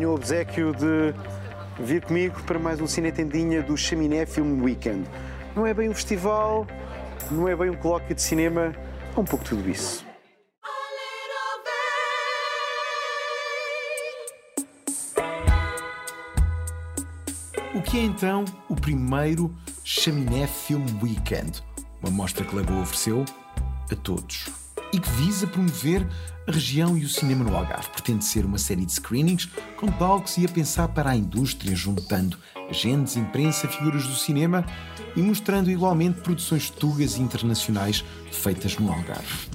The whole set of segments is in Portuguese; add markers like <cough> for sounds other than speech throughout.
ganhou o obsequio de vir comigo para mais um Cine Tendinha do Chaminé Film Weekend. Não é bem um festival, não é bem um colóquio de cinema, é um pouco tudo isso. O que é então o primeiro Chaminé Film Weekend? Uma mostra que Lagoa ofereceu a todos e que visa promover a região e o cinema no Algarve. Pretende ser uma série de screenings com talks e a pensar para a indústria, juntando agentes, imprensa, figuras do cinema e mostrando igualmente produções tugas e internacionais feitas no Algarve.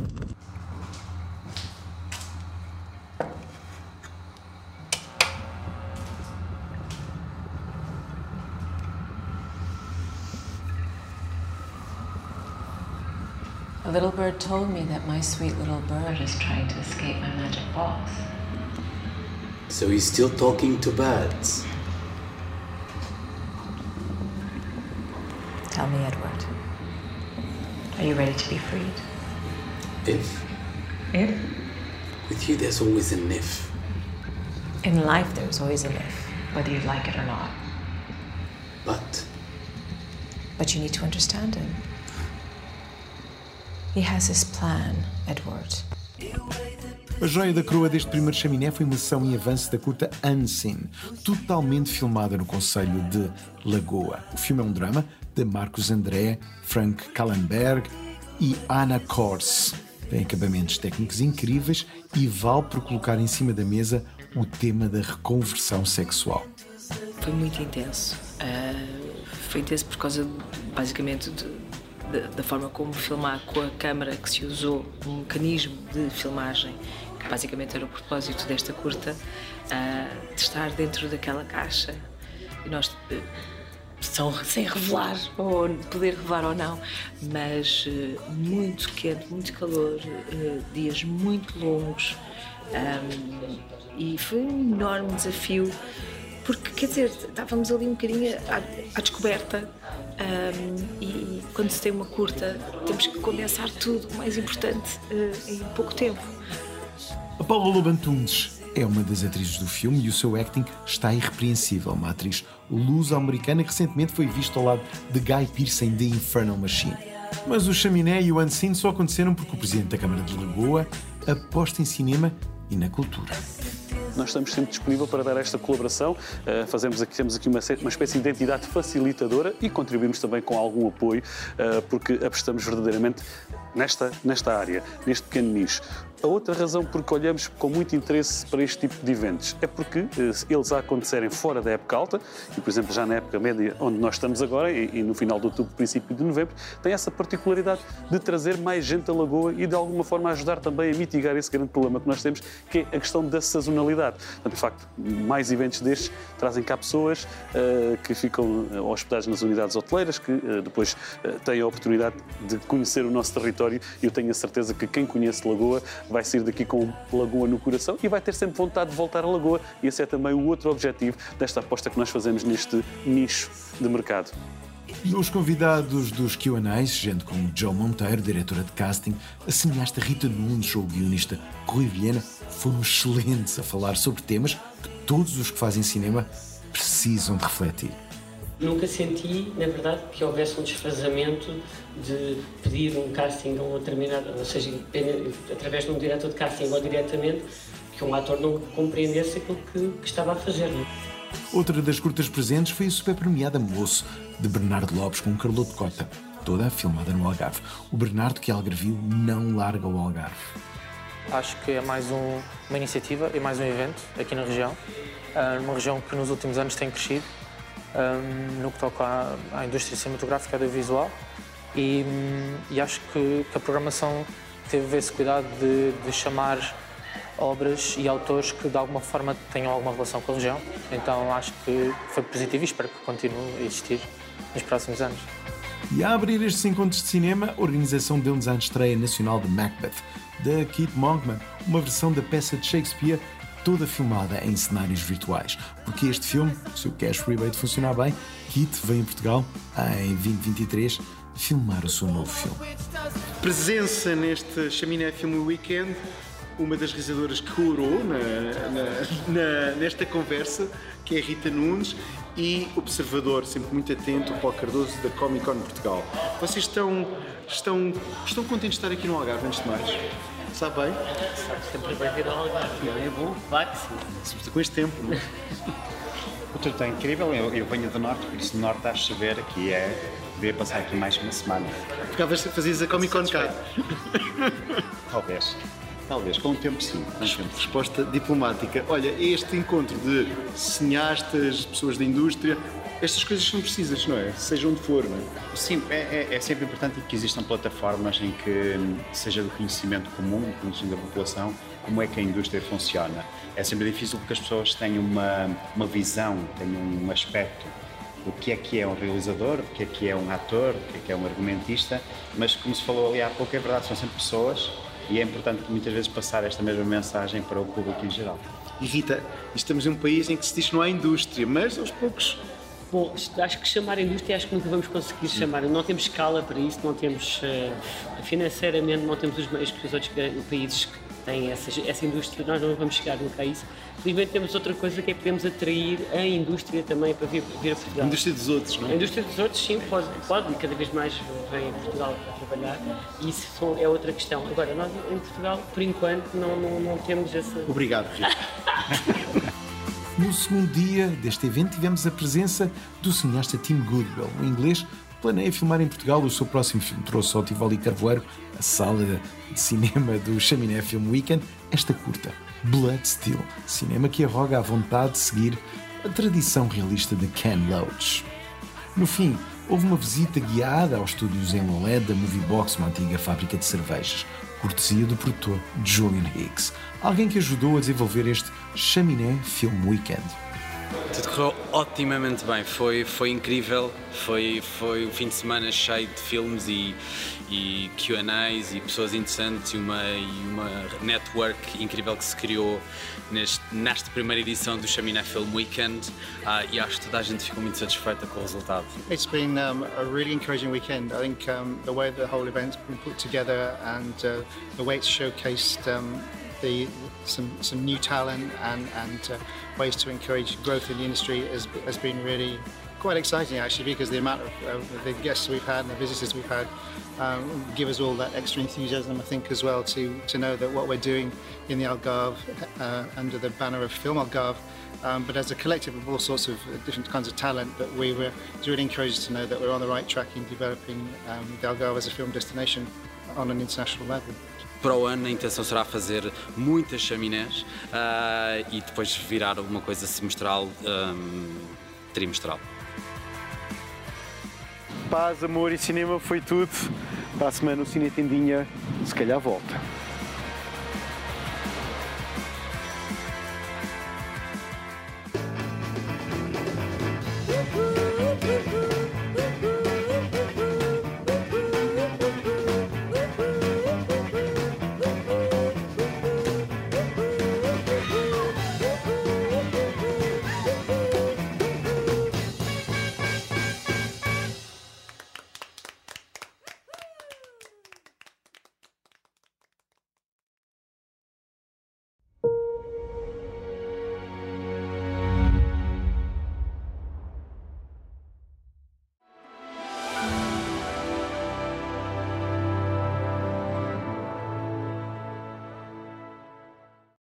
Little bird told me that my sweet little bird is trying to escape my magic box. So he's still talking to birds. Tell me, Edward. Are you ready to be freed? If? If? With you, there's always an if. In life, there's always an if, whether you like it or not. But But you need to understand him. He has his plan, Edward. A joia da coroa deste primeiro chaminé foi uma sessão em avanço da curta Unseen, totalmente filmada no Conselho de Lagoa. O filme é um drama de Marcos André, Frank Kallenberg e Anna Kors. Tem acabamentos técnicos incríveis e vale por colocar em cima da mesa o tema da reconversão sexual. Foi muito intenso. Ah, foi intenso por causa, basicamente, de- da- da forma como filmar com a câmara que se usou, um mecanismo de filmagem, que basicamente era o propósito desta curta, ah, de estar dentro daquela caixa. E nós, eh, são, sem revelar, ou poder revelar ou não, mas eh, muito quente, muito calor, eh, dias muito longos. Ahm, e foi um enorme desafio, porque quer dizer, estávamos ali um bocadinho à, à descoberta. ahm, e quando se tem uma curta, temos que condensar tudo, o mais importante, eh, em pouco tempo. A Paula Lobantunes é uma das atrizes do filme e o seu acting está irrepreensível. Uma atriz luso-americana que recentemente foi vista ao lado de Guy Pearce em The Infernal Machine. Mas o chaminé e o unseen só aconteceram porque o presidente da Câmara de Lagoa aposta em cinema e na cultura. Nós estamos sempre disponíveis para dar esta colaboração. Uh, fazemos aqui, temos aqui uma, uma espécie de identidade facilitadora e contribuímos também com algum apoio, uh, porque apostamos verdadeiramente nesta, nesta área, neste pequeno nicho. A outra razão porque olhamos com muito interesse para este tipo de eventos é porque uh, eles a acontecerem fora da época alta, e por exemplo já na época média onde nós estamos agora, e, no final de outubro, princípio de novembro, tem essa particularidade de trazer mais gente à Lagoa e de alguma forma ajudar também a mitigar esse grande problema que nós temos, que é a questão da sazonalidade. Portanto, de facto, mais eventos destes trazem cá pessoas eh, que ficam eh, hospedadas nas unidades hoteleiras, que eh, depois eh, têm a oportunidade de conhecer o nosso território e eu tenho a certeza que quem conhece Lagoa vai sair daqui com Lagoa no coração e vai ter sempre vontade de voltar a Lagoa e esse é também o outro objetivo desta aposta que nós fazemos neste nicho de mercado. Os convidados dos Q&As, gente como Joe Monteiro, diretora de casting, a cineasta Rita Nunes ou o guionista Rui Vilhena, foram excelentes a falar sobre temas que todos os que fazem cinema precisam de refletir. Nunca senti, na verdade, que houvesse um desfazamento de pedir um casting a um determinado, ou seja, através de um diretor de casting ou diretamente, que um ator não compreendesse aquilo que, que estava a fazer. é? Outra das curtas presentes foi a super premiada Moço, de Bernardo Lopes com Carloto Cota, toda filmada no Algarve. O Bernardo que Algarvio não larga o Algarve. Acho que é mais um- uma iniciativa e mais um evento aqui na região, ah, numa região que nos últimos anos tem crescido ah, no que toca à, à indústria cinematográfica e audiovisual e, hum, e acho que, que a programação teve esse cuidado de, de chamar obras e autores que de alguma forma tenham alguma relação com a região. Então acho que foi positivo e espero que continue a existir nos próximos anos. E a abrir estes encontros de cinema, a organização deu-nos a estreia nacional de Macbeth, de Keith Monkman, uma versão da peça de Shakespeare toda filmada em cenários virtuais. Porque este filme, se o cash rebate funcionar bem, Keith vem a Portugal em 2023 filmar o seu novo filme. Presença neste Chaminé Film Weekend uma das realizadoras que orou na, na- na- nesta conversa, que é Rita Nunes, e observador, sempre muito atento, o Paulo Cardoso, da Comic Con Portugal. Vocês estão, estão, estão contentes de estar aqui no Algarve, antes de mais? Sabe bem? Sempre vai vir não é bom? Que sim. Sobretudo com este tempo, não é? O tempo está incrível, eu, eu venho do norte, por isso no norte está a chover, aqui é. Devia passar aqui mais uma semana. Ficavas, fazias a Comic Con cá. <laughs> Talvez. Talvez, com o tempo sim. Com o tempo. Resposta diplomática. Olha, este encontro de cineastas, pessoas da indústria, estas coisas são precisas, não é? Seja onde for, não é? Sim, é, é- é sempre importante que existam plataformas em que hum, seja do conhecimento comum, do conhecimento da população, como é que a indústria funciona. É sempre difícil porque as pessoas têm uma, uma visão, têm um aspecto do que é que é um realizador, do que é que é um ator, do que é que é um argumentista, mas como se falou ali há pouco, é verdade, são sempre pessoas e é importante muitas vezes passar esta mesma mensagem para o público em geral. E Rita, estamos em um país em que se diz que não há indústria, mas aos poucos. Bom, acho que chamar a indústria, acho que nunca vamos conseguir chamar. Não temos escala para isso, não temos eh, financeiramente, não temos os meios que os outros ga- países que têm essa, essa indústria, nós não vamos chegar nunca a isso. Felizmente temos outra coisa que é que podemos atrair a indústria também para vir, vir a A Portugal. indústria dos outros, não A é? indústria dos outros, sim, pode, pode e cada vez mais vem a Portugal para trabalhar e isso é outra questão. Agora, nós em Portugal, por enquanto, não, não, não temos essa. Obrigado, Rita. <laughs> No segundo dia deste evento tivemos a presença do cineasta Tim Goodwell. O inglês planeia filmar em Portugal o seu próximo filme. Trouxe ao Tivoli Carvoeiro, a sala de cinema do Chaminé Film Weekend, esta curta, Blood Steel, cinema que arroga a vontade de seguir a tradição realista de Ken Loach. No fim, houve uma visita guiada aos estúdios em Lolé da Moviebox, uma antiga fábrica de cervejas, cortesia do produtor Julian Higgs, alguém que ajudou a desenvolver este Chaminé Film Weekend. Tudo correu otimamente bem, foi, foi incrível, foi, foi um fim de semana cheio de filmes e, e QAs e pessoas interessantes e uma, e uma network incrível que se criou neste, nesta primeira edição do Chaminé Film Weekend ah, e acho que toda a gente ficou muito satisfeita com o resultado. It's been um, a really encouraging weekend. I think um, the way the whole event's been put together and uh, the way it's showcased um, the some some new talent and and uh, ways to encourage growth in the industry has, has been really quite exciting actually because the amount of uh, the guests we've had and the visitors we've had um, give us all that extra enthusiasm I think as well to to know that what we're doing in the Algarve uh, under the banner of Film Algarve um, but as a collective of all sorts of different kinds of talent that we were really encouraged to know that we're on the right track in developing um, the Algarve as a film destination on an international level. Para o ano a intenção será fazer muitas chaminés ah, e depois virar uma coisa semestral, ahm, trimestral. Paz, amor e cinema foi tudo. Para a semana o Cine Tendinha, se calhar volta.